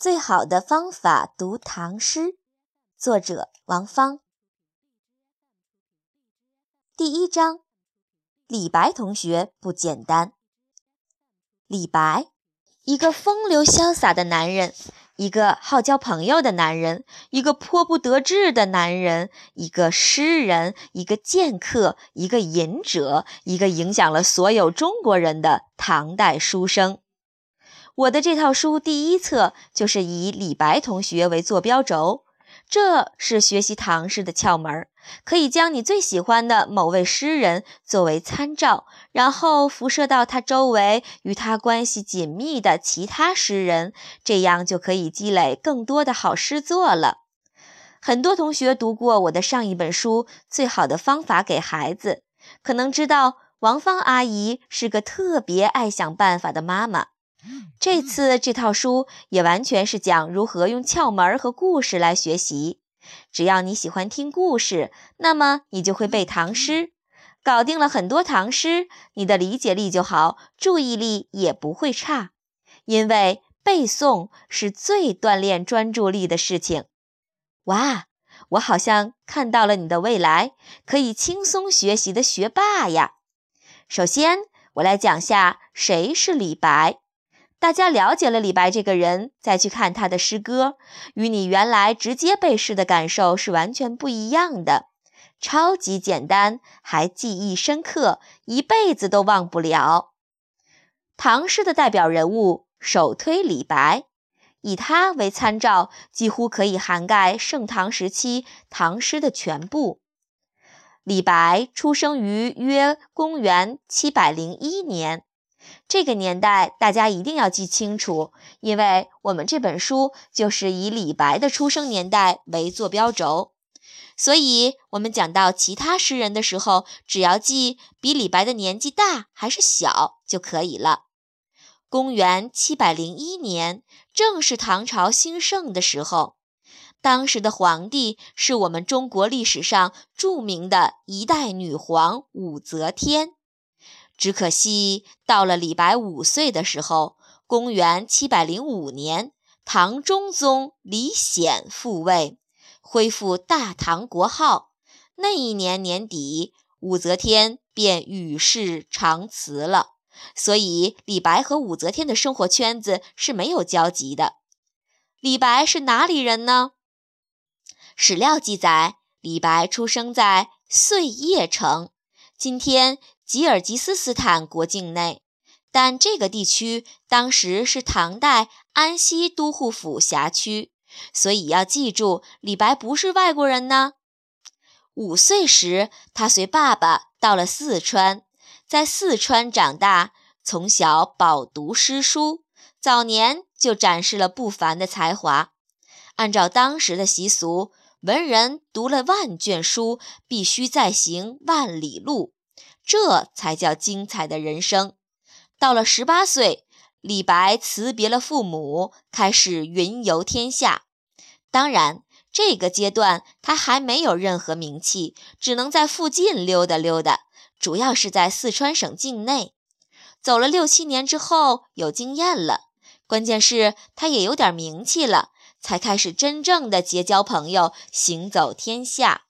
最好的方法读唐诗，作者王芳。第一章，李白同学不简单。李白，一个风流潇洒的男人，一个好交朋友的男人，一个颇不得志的男人，一个诗人，一个剑客，一个隐者，一个影响了所有中国人的唐代书生。我的这套书第一册就是以李白同学为坐标轴，这是学习唐诗的窍门，可以将你最喜欢的某位诗人作为参照，然后辐射到他周围与他关系紧密的其他诗人，这样就可以积累更多的好诗作了。很多同学读过我的上一本书《最好的方法给孩子》，可能知道王芳阿姨是个特别爱想办法的妈妈。这次这套书也完全是讲如何用窍门和故事来学习。只要你喜欢听故事，那么你就会背唐诗，搞定了很多唐诗，你的理解力就好，注意力也不会差。因为背诵是最锻炼专注力的事情。哇，我好像看到了你的未来，可以轻松学习的学霸呀！首先，我来讲下谁是李白。大家了解了李白这个人，再去看他的诗歌，与你原来直接背诗的感受是完全不一样的。超级简单，还记忆深刻，一辈子都忘不了。唐诗的代表人物，首推李白，以他为参照，几乎可以涵盖盛唐时期唐诗的全部。李白出生于约公元七百零一年。这个年代大家一定要记清楚，因为我们这本书就是以李白的出生年代为坐标轴，所以我们讲到其他诗人的时候，只要记比李白的年纪大还是小就可以了。公元七百零一年，正是唐朝兴盛的时候，当时的皇帝是我们中国历史上著名的一代女皇武则天。只可惜，到了李白五岁的时候，公元七百零五年，唐中宗李显复位，恢复大唐国号。那一年年底，武则天便与世长辞了。所以，李白和武则天的生活圈子是没有交集的。李白是哪里人呢？史料记载，李白出生在碎叶城，今天。吉尔吉斯斯坦国境内，但这个地区当时是唐代安西都护府辖区，所以要记住，李白不是外国人呢。五岁时，他随爸爸到了四川，在四川长大，从小饱读诗书，早年就展示了不凡的才华。按照当时的习俗，文人读了万卷书，必须再行万里路。这才叫精彩的人生。到了十八岁，李白辞别了父母，开始云游天下。当然，这个阶段他还没有任何名气，只能在附近溜达溜达，主要是在四川省境内。走了六七年之后，有经验了，关键是他也有点名气了，才开始真正的结交朋友，行走天下。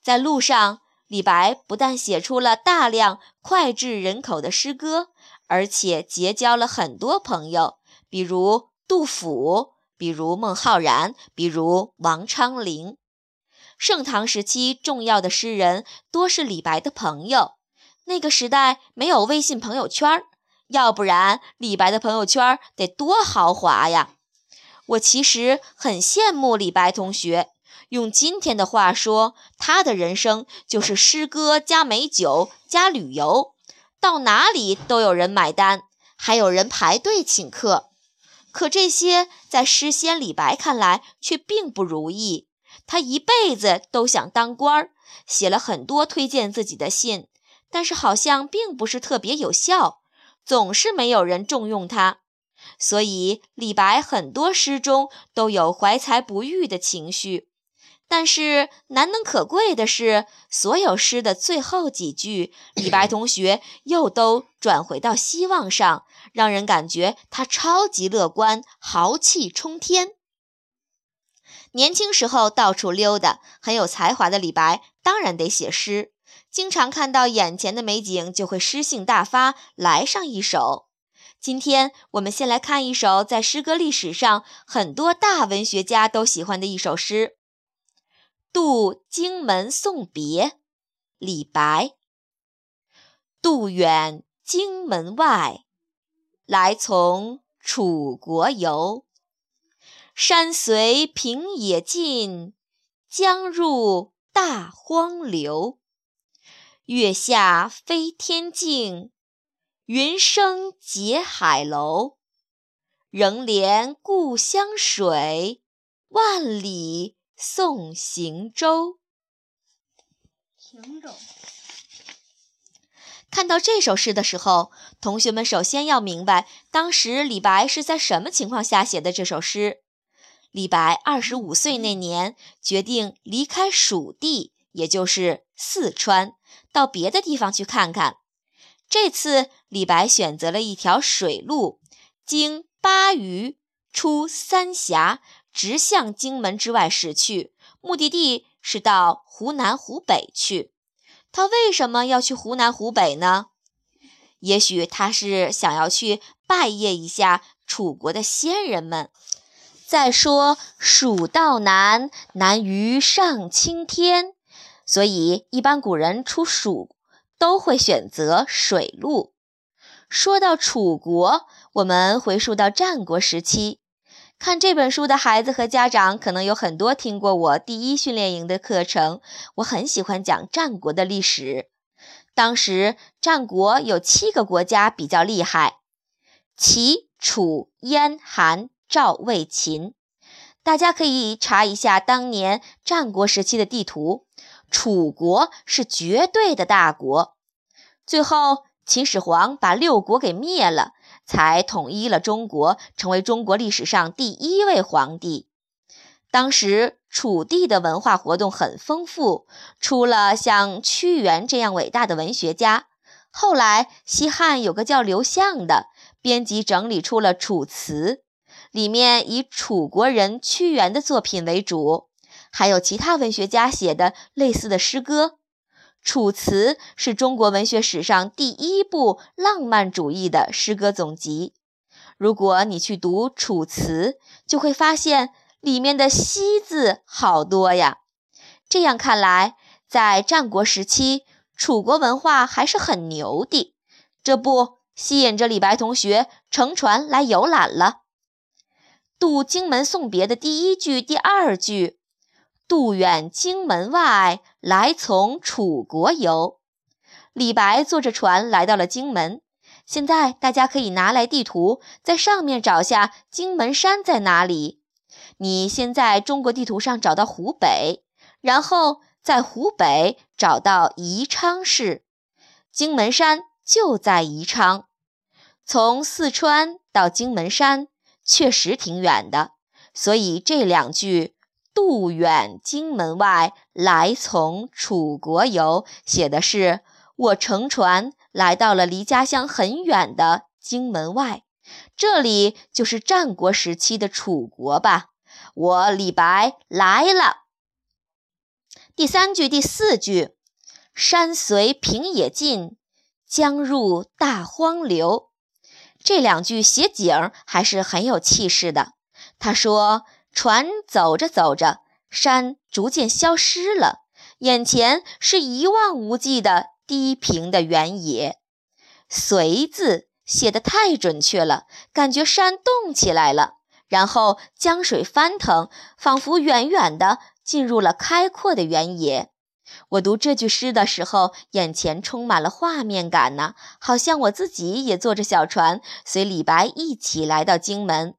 在路上。李白不但写出了大量脍炙人口的诗歌，而且结交了很多朋友，比如杜甫，比如孟浩然，比如王昌龄。盛唐时期重要的诗人多是李白的朋友。那个时代没有微信朋友圈，要不然李白的朋友圈得多豪华呀！我其实很羡慕李白同学。用今天的话说，他的人生就是诗歌加美酒加旅游，到哪里都有人买单，还有人排队请客。可这些在诗仙李白看来却并不如意。他一辈子都想当官儿，写了很多推荐自己的信，但是好像并不是特别有效，总是没有人重用他。所以李白很多诗中都有怀才不遇的情绪。但是难能可贵的是，所有诗的最后几句，李白同学又都转回到希望上，让人感觉他超级乐观、豪气冲天。年轻时候到处溜达、很有才华的李白，当然得写诗。经常看到眼前的美景，就会诗兴大发，来上一首。今天我们先来看一首在诗歌历史上很多大文学家都喜欢的一首诗《渡荆门送别》。李白：渡远荆门外，来从楚国游。山随平野尽，江入大荒流。月下飞天镜。云生结海楼，仍怜故乡水，万里送行舟。行舟。看到这首诗的时候，同学们首先要明白，当时李白是在什么情况下写的这首诗。李白二十五岁那年，决定离开蜀地，也就是四川，到别的地方去看看。这次李白选择了一条水路，经巴渝出三峡，直向荆门之外驶去，目的地是到湖南、湖北去。他为什么要去湖南、湖北呢？也许他是想要去拜谒一下楚国的先人们。再说“蜀道难，难于上青天”，所以一般古人出蜀。都会选择水路。说到楚国，我们回溯到战国时期。看这本书的孩子和家长，可能有很多听过我第一训练营的课程。我很喜欢讲战国的历史。当时战国有七个国家比较厉害：齐、楚、燕、韩、赵、魏、秦。大家可以查一下当年战国时期的地图。楚国是绝对的大国，最后秦始皇把六国给灭了，才统一了中国，成为中国历史上第一位皇帝。当时楚地的文化活动很丰富，出了像屈原这样伟大的文学家。后来西汉有个叫刘向的，编辑整理出了《楚辞》，里面以楚国人屈原的作品为主。还有其他文学家写的类似的诗歌，《楚辞》是中国文学史上第一部浪漫主义的诗歌总集。如果你去读《楚辞》，就会发现里面的“西”字好多呀。这样看来，在战国时期，楚国文化还是很牛的。这不吸引着李白同学乘船来游览了。渡荆门送别的第一句、第二句。渡远荆门外，来从楚国游。李白坐着船来到了荆门。现在大家可以拿来地图，在上面找下荆门山在哪里。你先在中国地图上找到湖北，然后在湖北找到宜昌市，荆门山就在宜昌。从四川到荆门山确实挺远的，所以这两句。渡远荆门外，来从楚国游。写的是我乘船来到了离家乡很远的荆门外，这里就是战国时期的楚国吧？我李白来了。第三句、第四句，山随平野尽，江入大荒流。这两句写景还是很有气势的。他说。船走着走着，山逐渐消失了，眼前是一望无际的低平的原野。随字写得太准确了，感觉山动起来了，然后江水翻腾，仿佛远远的进入了开阔的原野。我读这句诗的时候，眼前充满了画面感呢，好像我自己也坐着小船，随李白一起来到荆门。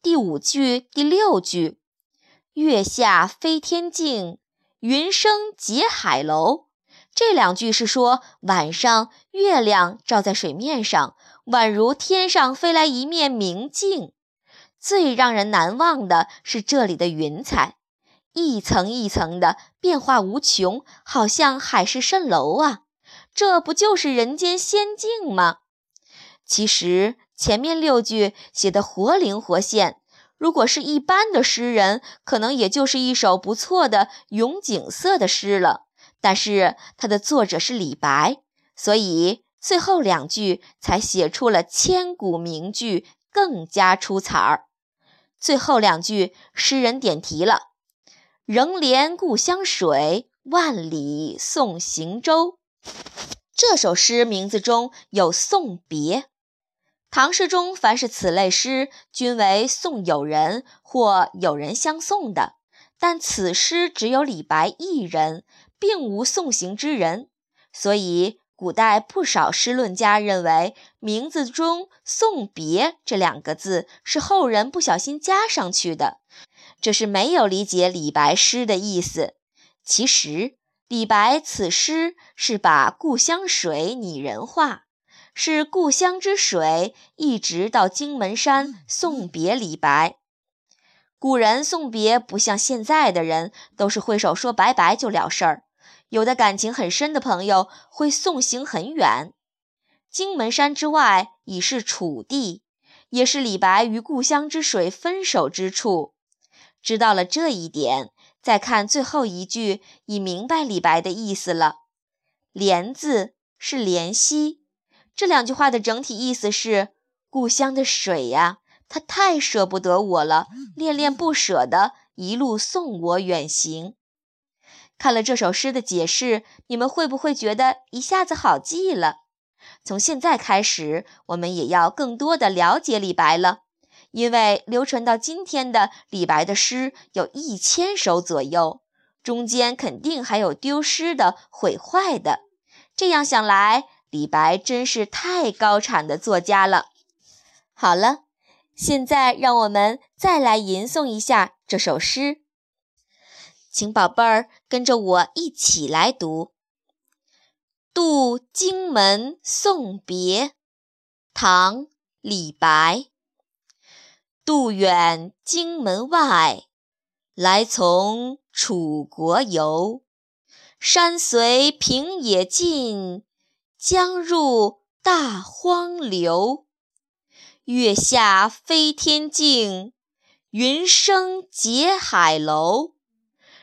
第五句、第六句，“月下飞天镜，云生结海楼”，这两句是说晚上月亮照在水面上，宛如天上飞来一面明镜。最让人难忘的是这里的云彩，一层一层的变化无穷，好像海市蜃楼啊！这不就是人间仙境吗？其实前面六句写得活灵活现，如果是一般的诗人，可能也就是一首不错的咏景色的诗了。但是它的作者是李白，所以最后两句才写出了千古名句，更加出彩儿。最后两句，诗人点题了：“仍怜故乡水，万里送行舟。”这首诗名字中有送别。唐诗中凡是此类诗，均为送友人或友人相送的，但此诗只有李白一人，并无送行之人，所以。古代不少诗论家认为，名字中“送别”这两个字是后人不小心加上去的，这是没有理解李白诗的意思。其实，李白此诗是把故乡水拟人化，是故乡之水一直到荆门山送别李白。古人送别不像现在的人，都是挥手说拜拜就了事儿。有的感情很深的朋友会送行很远，荆门山之外已是楚地，也是李白与故乡之水分手之处。知道了这一点，再看最后一句，已明白李白的意思了。怜字是怜惜，这两句话的整体意思是：故乡的水呀，它太舍不得我了，恋恋不舍的一路送我远行。看了这首诗的解释，你们会不会觉得一下子好记了？从现在开始，我们也要更多的了解李白了，因为流传到今天的李白的诗有一千首左右，中间肯定还有丢失的、毁坏的。这样想来，李白真是太高产的作家了。好了，现在让我们再来吟诵一下这首诗。请宝贝儿跟着我一起来读《渡荆门送别》，唐·李白。渡远荆门外，来从楚国游。山随平野尽，江入大荒流。月下飞天镜，云生结海楼。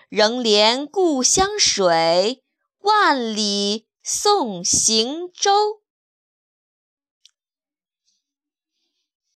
仍怜故乡水，万里送行舟。